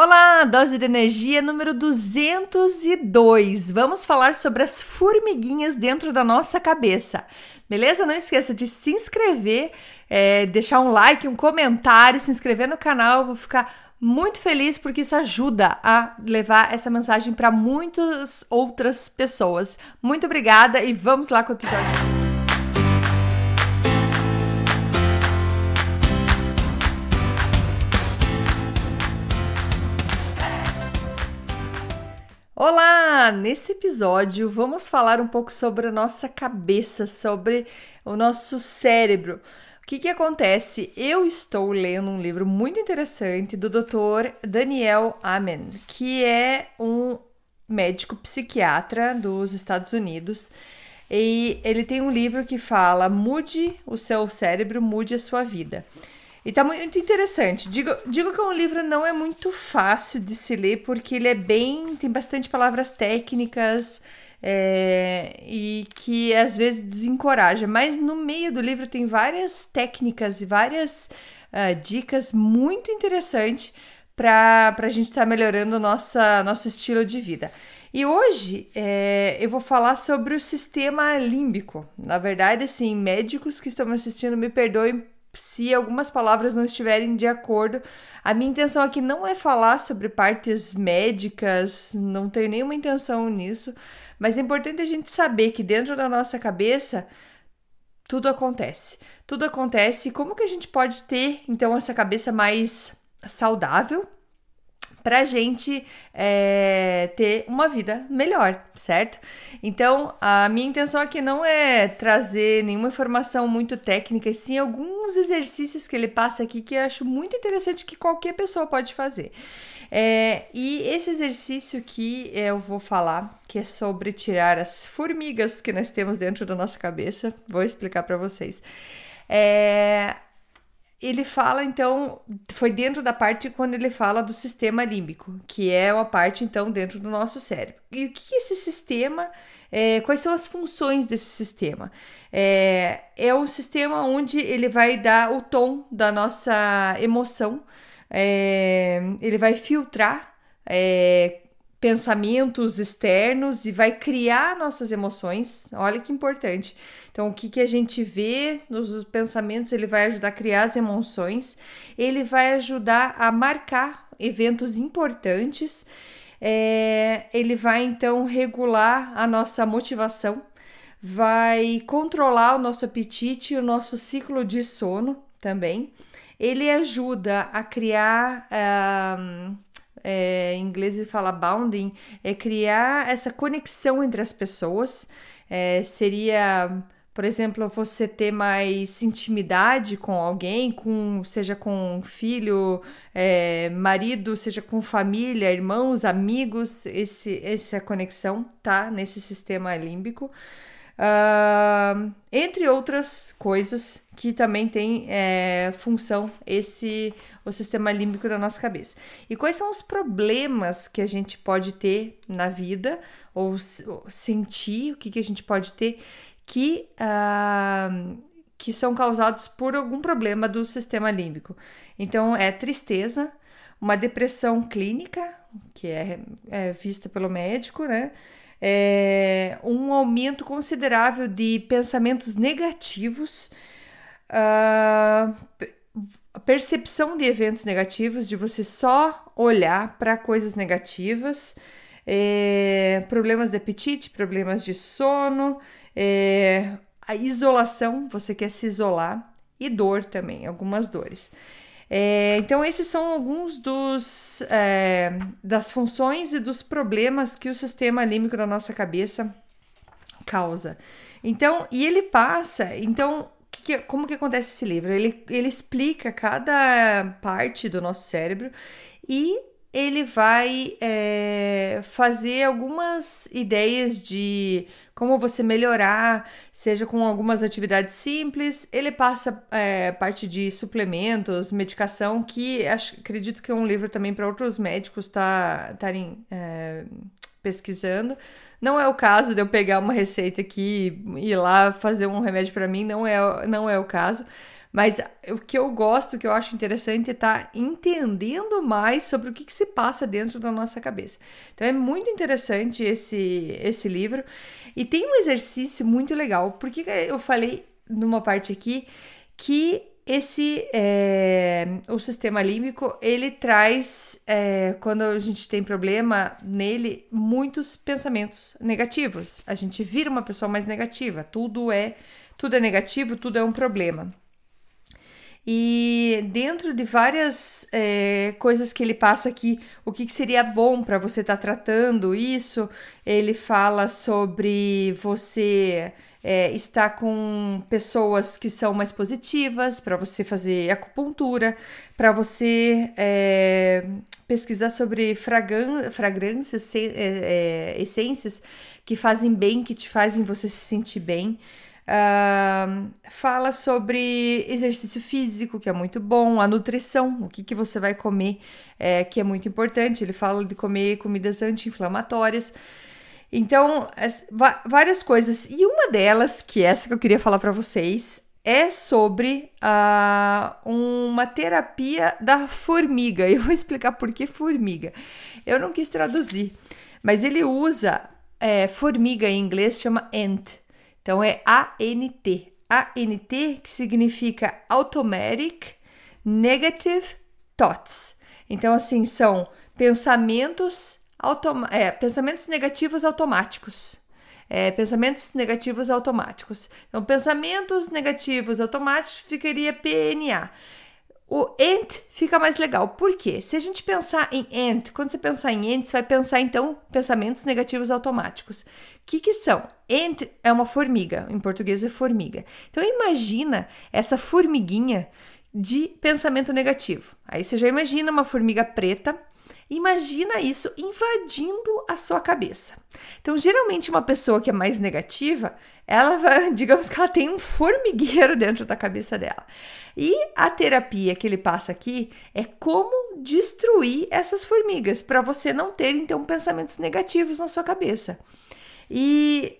Olá, dose de energia número 202. Vamos falar sobre as formiguinhas dentro da nossa cabeça. Beleza? Não esqueça de se inscrever, é, deixar um like, um comentário, se inscrever no canal. Eu vou ficar muito feliz porque isso ajuda a levar essa mensagem para muitas outras pessoas. Muito obrigada e vamos lá com o episódio. Olá! Nesse episódio vamos falar um pouco sobre a nossa cabeça, sobre o nosso cérebro. O que, que acontece? Eu estou lendo um livro muito interessante do Dr. Daniel Amen, que é um médico psiquiatra dos Estados Unidos. E ele tem um livro que fala: Mude o seu cérebro, mude a sua vida. E tá muito interessante. Digo, digo que o livro não é muito fácil de se ler, porque ele é bem. tem bastante palavras técnicas é, e que às vezes desencoraja. Mas no meio do livro tem várias técnicas e várias uh, dicas muito interessantes para a gente estar tá melhorando nossa, nosso estilo de vida. E hoje é, eu vou falar sobre o sistema límbico. Na verdade, assim, médicos que estão me assistindo, me perdoem se algumas palavras não estiverem de acordo. A minha intenção aqui não é falar sobre partes médicas, não tenho nenhuma intenção nisso, mas é importante a gente saber que dentro da nossa cabeça tudo acontece. Tudo acontece. Como que a gente pode ter então essa cabeça mais saudável? Para gente é, ter uma vida melhor, certo? Então, a minha intenção aqui não é trazer nenhuma informação muito técnica, e sim alguns exercícios que ele passa aqui que eu acho muito interessante que qualquer pessoa pode fazer. É, e esse exercício que eu vou falar, que é sobre tirar as formigas que nós temos dentro da nossa cabeça, vou explicar para vocês. É, ele fala então, foi dentro da parte quando ele fala do sistema límbico, que é uma parte então dentro do nosso cérebro. E o que esse sistema? É, quais são as funções desse sistema? É, é um sistema onde ele vai dar o tom da nossa emoção, é, ele vai filtrar é, pensamentos externos e vai criar nossas emoções. Olha que importante. Então, o que, que a gente vê nos pensamentos, ele vai ajudar a criar as emoções, ele vai ajudar a marcar eventos importantes, é, ele vai então regular a nossa motivação, vai controlar o nosso apetite e o nosso ciclo de sono também. Ele ajuda a criar. Uh, é, em inglês ele fala bounding, é criar essa conexão entre as pessoas. É, seria, por exemplo, você ter mais intimidade com alguém, com, seja com filho, é, marido, seja com família, irmãos, amigos, esse, essa conexão tá nesse sistema límbico. Uh, entre outras coisas que também tem é, função esse o sistema límbico da nossa cabeça. E quais são os problemas que a gente pode ter na vida ou, ou sentir o que, que a gente pode ter que uh, que são causados por algum problema do sistema límbico. Então é tristeza, uma depressão clínica que é, é vista pelo médico, né? É, um aumento considerável de pensamentos negativos, a percepção de eventos negativos, de você só olhar para coisas negativas, é, problemas de apetite, problemas de sono, é, a isolação, você quer se isolar, e dor também, algumas dores. É, então, esses são alguns dos, é, das funções e dos problemas que o sistema límbico da nossa cabeça causa. Então, e ele passa, então, que, como que acontece esse livro? Ele, ele explica cada parte do nosso cérebro e ele vai é, fazer algumas ideias de como você melhorar, seja com algumas atividades simples. Ele passa é, parte de suplementos, medicação, que acho, acredito que é um livro também para outros médicos estarem tá, é, pesquisando. Não é o caso de eu pegar uma receita aqui e ir lá fazer um remédio para mim, não é, não é o caso Mas o que eu gosto, o que eu acho interessante é estar tá entendendo mais sobre o que, que, se passa dentro da nossa cabeça. Então é muito interessante esse, esse livro. E tem um exercício muito legal. Porque eu falei numa parte aqui que esse é, o sistema límbico ele traz é, quando a gente tem problema nele muitos pensamentos negativos a gente vira uma pessoa mais negativa tudo é tudo é negativo tudo é um problema e dentro de várias é, coisas que ele passa aqui, o que, que seria bom para você estar tá tratando isso, ele fala sobre você é, estar com pessoas que são mais positivas, para você fazer acupuntura, para você é, pesquisar sobre fragrâncias, é, é, essências que fazem bem, que te fazem você se sentir bem. Uh, fala sobre exercício físico, que é muito bom, a nutrição, o que, que você vai comer, é, que é muito importante. Ele fala de comer comidas anti-inflamatórias. Então, várias coisas. E uma delas, que é essa que eu queria falar para vocês, é sobre uh, uma terapia da formiga. Eu vou explicar por que formiga. Eu não quis traduzir, mas ele usa é, formiga em inglês, chama ant. Então é ANT. ANT que significa Automatic Negative Thoughts. Então, assim, são pensamentos, é, pensamentos negativos automáticos. É, pensamentos negativos automáticos. Então, pensamentos negativos automáticos ficaria PNA. O ent fica mais legal. Por quê? Se a gente pensar em ent, quando você pensar em ent, você vai pensar então pensamentos negativos automáticos. O que, que são? Ent é uma formiga, em português é formiga. Então imagina essa formiguinha de pensamento negativo. Aí você já imagina uma formiga preta Imagina isso invadindo a sua cabeça. Então, geralmente, uma pessoa que é mais negativa, ela vai, digamos que ela tem um formigueiro dentro da cabeça dela. E a terapia que ele passa aqui é como destruir essas formigas para você não ter então pensamentos negativos na sua cabeça. E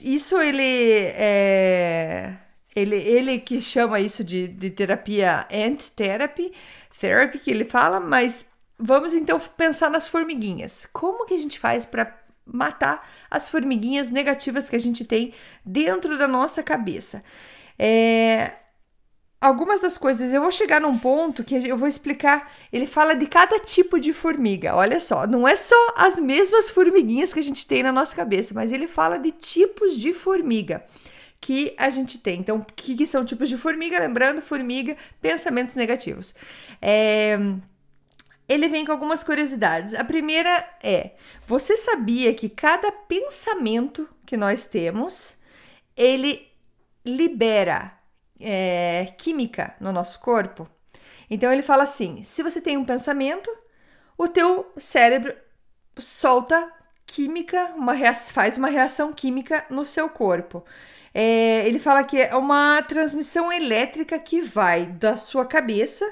isso ele é ele, ele que chama isso de, de terapia ant therapy, therapy que ele fala, mas Vamos então pensar nas formiguinhas. Como que a gente faz para matar as formiguinhas negativas que a gente tem dentro da nossa cabeça? É, algumas das coisas, eu vou chegar num ponto que eu vou explicar. Ele fala de cada tipo de formiga. Olha só, não é só as mesmas formiguinhas que a gente tem na nossa cabeça, mas ele fala de tipos de formiga que a gente tem. Então, o que, que, são tipos de formiga? Lembrando, formiga, pensamentos negativos. É, ele vem com algumas curiosidades. A primeira é: você sabia que cada pensamento que nós temos ele libera é, química no nosso corpo? Então ele fala assim: se você tem um pensamento, o teu cérebro solta química, uma faz uma reação química no seu corpo. É, ele fala que é uma transmissão elétrica que vai da sua cabeça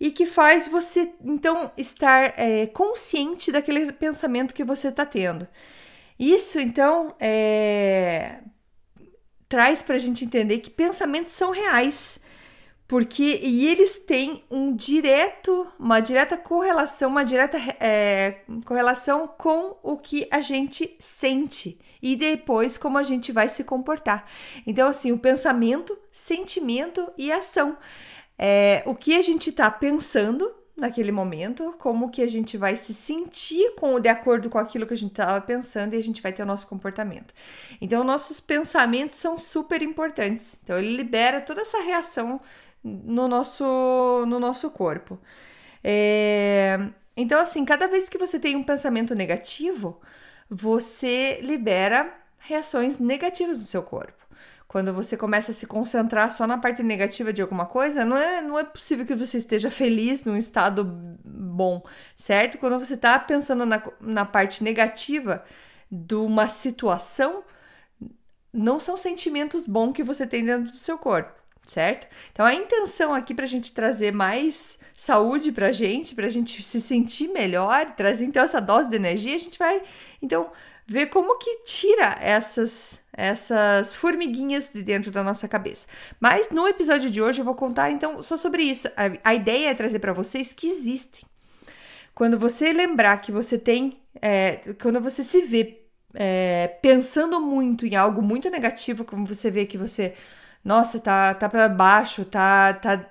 e que faz você então estar é, consciente daquele pensamento que você está tendo. Isso então é, traz para a gente entender que pensamentos são reais, porque e eles têm um direto, uma direta correlação, uma direta é, correlação com o que a gente sente e depois como a gente vai se comportar. Então assim, o pensamento, sentimento e ação é, o que a gente está pensando naquele momento, como que a gente vai se sentir com de acordo com aquilo que a gente estava pensando e a gente vai ter o nosso comportamento. Então, nossos pensamentos são super importantes. Então, ele libera toda essa reação no nosso, no nosso corpo. É, então, assim, cada vez que você tem um pensamento negativo, você libera reações negativas no seu corpo. Quando você começa a se concentrar só na parte negativa de alguma coisa, não é, não é possível que você esteja feliz num estado bom, certo? Quando você está pensando na, na parte negativa de uma situação, não são sentimentos bons que você tem dentro do seu corpo, certo? Então a intenção aqui para a gente trazer mais saúde para a gente, para a gente se sentir melhor, trazer então essa dose de energia, a gente vai então ver como que tira essas essas formiguinhas de dentro da nossa cabeça. Mas no episódio de hoje eu vou contar então só sobre isso. A, a ideia é trazer para vocês que existem. Quando você lembrar que você tem, é, quando você se vê é, pensando muito em algo muito negativo, como você vê que você nossa, tá, tá para baixo, tá, tá,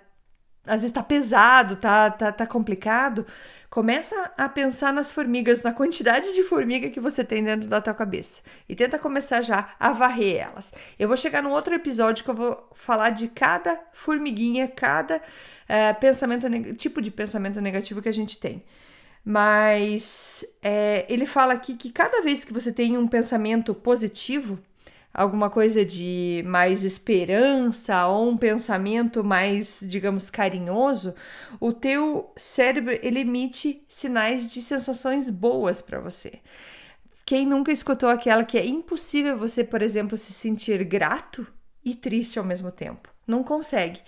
às vezes tá pesado, tá, tá, tá complicado, começa a pensar nas formigas, na quantidade de formiga que você tem dentro da tua cabeça e tenta começar já a varrer elas. Eu vou chegar num outro episódio que eu vou falar de cada formiguinha, cada é, pensamento, tipo de pensamento negativo que a gente tem. Mas é, ele fala aqui que cada vez que você tem um pensamento positivo, alguma coisa de mais esperança ou um pensamento mais, digamos, carinhoso, o teu cérebro ele emite sinais de sensações boas para você. Quem nunca escutou aquela que é impossível você, por exemplo, se sentir grato e triste ao mesmo tempo? Não consegue.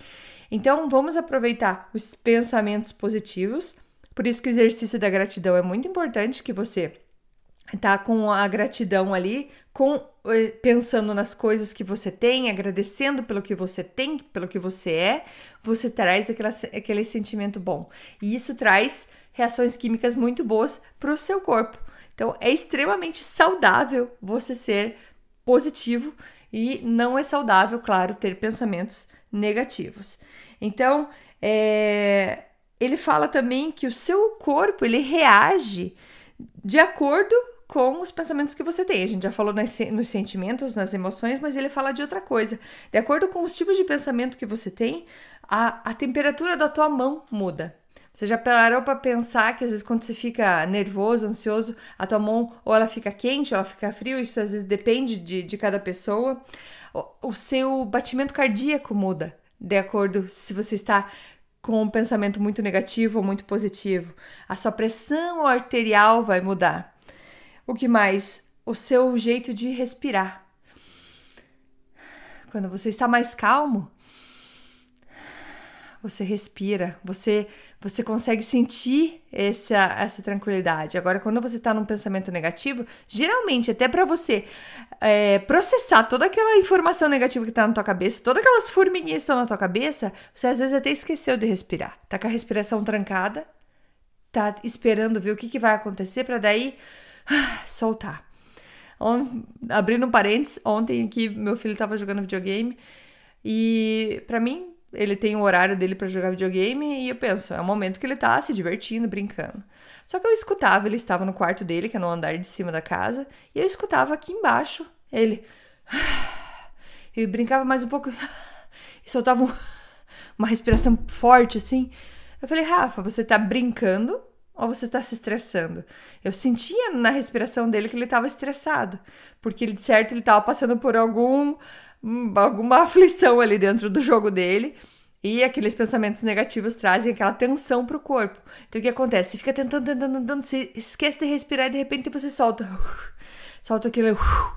Então, vamos aproveitar os pensamentos positivos. Por isso que o exercício da gratidão é muito importante que você tá com a gratidão ali, com eh, pensando nas coisas que você tem, agradecendo pelo que você tem, pelo que você é, você traz aquela, aquele sentimento bom. E isso traz reações químicas muito boas para o seu corpo. Então é extremamente saudável você ser positivo e não é saudável, claro, ter pensamentos negativos. Então, é, ele fala também que o seu corpo ele reage de acordo com os pensamentos que você tem. A gente já falou nas, nos sentimentos, nas emoções, mas ele fala de outra coisa. De acordo com os tipos de pensamento que você tem, a, a temperatura da tua mão muda. Você já parou para pensar que às vezes quando você fica nervoso, ansioso, a tua mão ou ela fica quente ou ela fica frio, isso às vezes depende de, de cada pessoa. O, o seu batimento cardíaco muda, de acordo se você está com um pensamento muito negativo ou muito positivo. A sua pressão arterial vai mudar. O que mais? O seu jeito de respirar. Quando você está mais calmo, você respira, você você consegue sentir essa, essa tranquilidade. Agora, quando você está num pensamento negativo, geralmente, até para você é, processar toda aquela informação negativa que está na tua cabeça, todas aquelas formiguinhas que estão na tua cabeça, você às vezes até esqueceu de respirar. Tá com a respiração trancada, tá esperando ver o que, que vai acontecer para daí soltar. On, abrindo um parênteses, ontem aqui meu filho estava jogando videogame e para mim ele tem o horário dele para jogar videogame e eu penso, é o momento que ele tá se divertindo, brincando. Só que eu escutava, ele estava no quarto dele, que é no andar de cima da casa, e eu escutava aqui embaixo ele e brincava mais um pouco e soltava um, uma respiração forte assim. Eu falei, Rafa, você tá brincando ou você está se estressando? Eu sentia na respiração dele que ele estava estressado, porque ele, de certo ele estava passando por algum hum, alguma aflição ali dentro do jogo dele. E aqueles pensamentos negativos trazem aquela tensão pro corpo. Então o que acontece? Você fica tentando, tentando, tentando, você esquece de respirar e de repente você solta. Solta aquele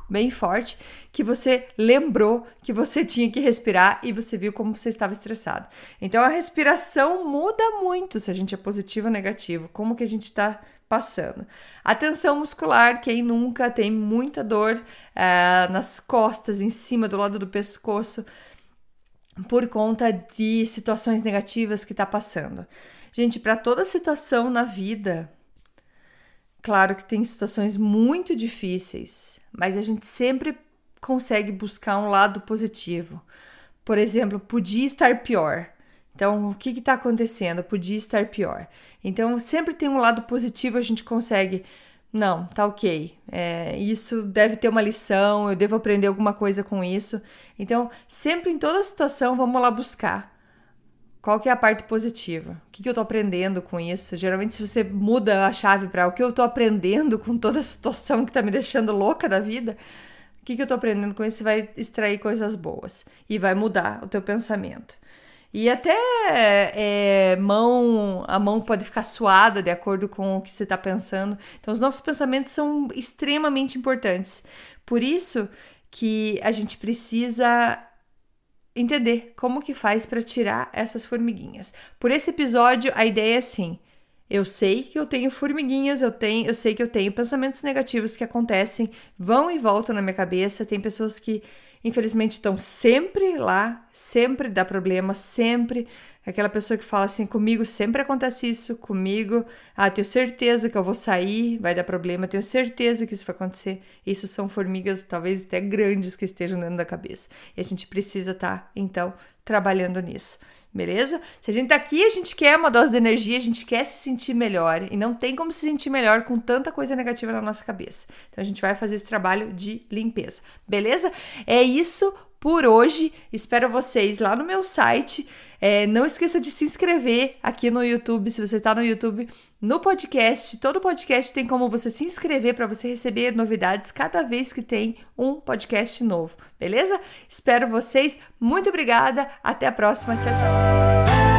bem forte que você lembrou que você tinha que respirar e você viu como você estava estressado. Então a respiração muda muito se a gente é positivo ou negativo, como que a gente está passando. A tensão muscular, quem nunca tem muita dor é, nas costas, em cima, do lado do pescoço por conta de situações negativas que está passando. Gente, para toda situação na vida, claro que tem situações muito difíceis, mas a gente sempre consegue buscar um lado positivo. Por exemplo, podia estar pior. Então, o que está acontecendo? Podia estar pior. Então, sempre tem um lado positivo, a gente consegue não, tá ok. É, isso deve ter uma lição, eu devo aprender alguma coisa com isso. Então, sempre em toda situação, vamos lá buscar. Qual que é a parte positiva? O que, que eu tô aprendendo com isso? Geralmente, se você muda a chave para o que eu tô aprendendo com toda a situação que tá me deixando louca da vida, o que, que eu tô aprendendo com isso? Vai extrair coisas boas e vai mudar o teu pensamento. E até é, mão, a mão pode ficar suada de acordo com o que você está pensando. Então, os nossos pensamentos são extremamente importantes. Por isso que a gente precisa entender como que faz para tirar essas formiguinhas. Por esse episódio, a ideia é assim: eu sei que eu tenho formiguinhas, eu tenho, eu sei que eu tenho pensamentos negativos que acontecem, vão e voltam na minha cabeça. Tem pessoas que infelizmente estão sempre lá, sempre dá problema, sempre aquela pessoa que fala assim, comigo sempre acontece isso, comigo, ah, tenho certeza que eu vou sair, vai dar problema, tenho certeza que isso vai acontecer. Isso são formigas talvez até grandes que estejam dentro da cabeça. E a gente precisa estar, tá, então, trabalhando nisso. Beleza? Se a gente tá aqui, a gente quer uma dose de energia, a gente quer se sentir melhor e não tem como se sentir melhor com tanta coisa negativa na nossa cabeça. Então a gente vai fazer esse trabalho de limpeza. Beleza? É isso por hoje. Espero vocês lá no meu site. É, não esqueça de se inscrever aqui no YouTube, se você está no YouTube, no podcast. Todo podcast tem como você se inscrever para você receber novidades cada vez que tem um podcast novo, beleza? Espero vocês. Muito obrigada. Até a próxima. Tchau, tchau.